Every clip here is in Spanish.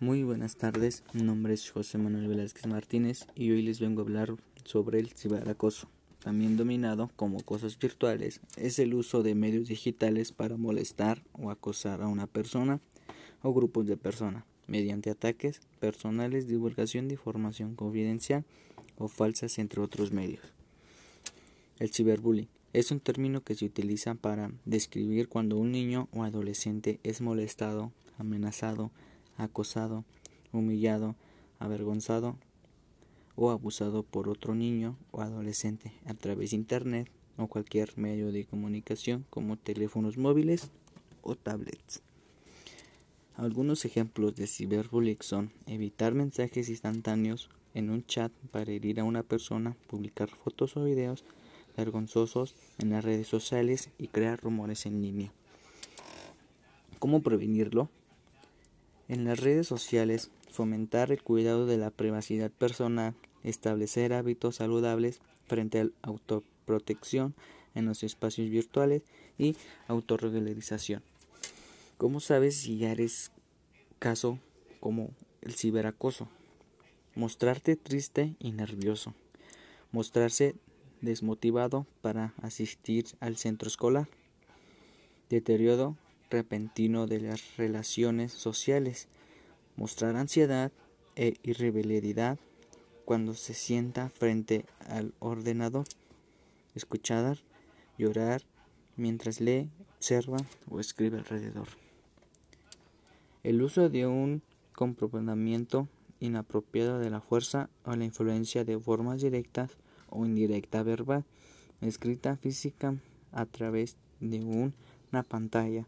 Muy buenas tardes, mi nombre es José Manuel Velázquez Martínez y hoy les vengo a hablar sobre el ciberacoso, también dominado como cosas virtuales. Es el uso de medios digitales para molestar o acosar a una persona o grupos de personas mediante ataques personales, divulgación de información confidencial o falsas entre otros medios. El ciberbullying es un término que se utiliza para describir cuando un niño o adolescente es molestado, amenazado, acosado, humillado, avergonzado o abusado por otro niño o adolescente a través de Internet o cualquier medio de comunicación como teléfonos móviles o tablets. Algunos ejemplos de ciberbullying son evitar mensajes instantáneos en un chat para herir a una persona, publicar fotos o videos vergonzosos en las redes sociales y crear rumores en línea. ¿Cómo prevenirlo? En las redes sociales, fomentar el cuidado de la privacidad personal, establecer hábitos saludables frente a la autoprotección en los espacios virtuales y autorregularización. ¿Cómo sabes si eres caso como el ciberacoso? Mostrarte triste y nervioso. Mostrarse desmotivado para asistir al centro escolar. Deterioro repentino de las relaciones sociales, mostrar ansiedad e irritabilidad cuando se sienta frente al ordenador, escuchar, llorar mientras lee, observa o escribe alrededor. El uso de un comportamiento inapropiado de la fuerza o la influencia de formas directas o indirecta verbal, escrita física a través de una pantalla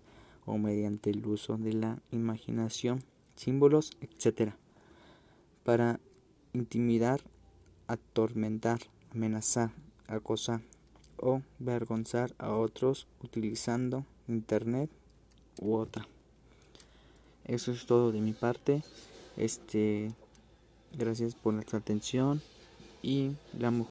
o mediante el uso de la imaginación, símbolos, etc. para intimidar, atormentar, amenazar, acosar o vergonzar a otros utilizando internet u otra. Eso es todo de mi parte. Este gracias por nuestra atención y la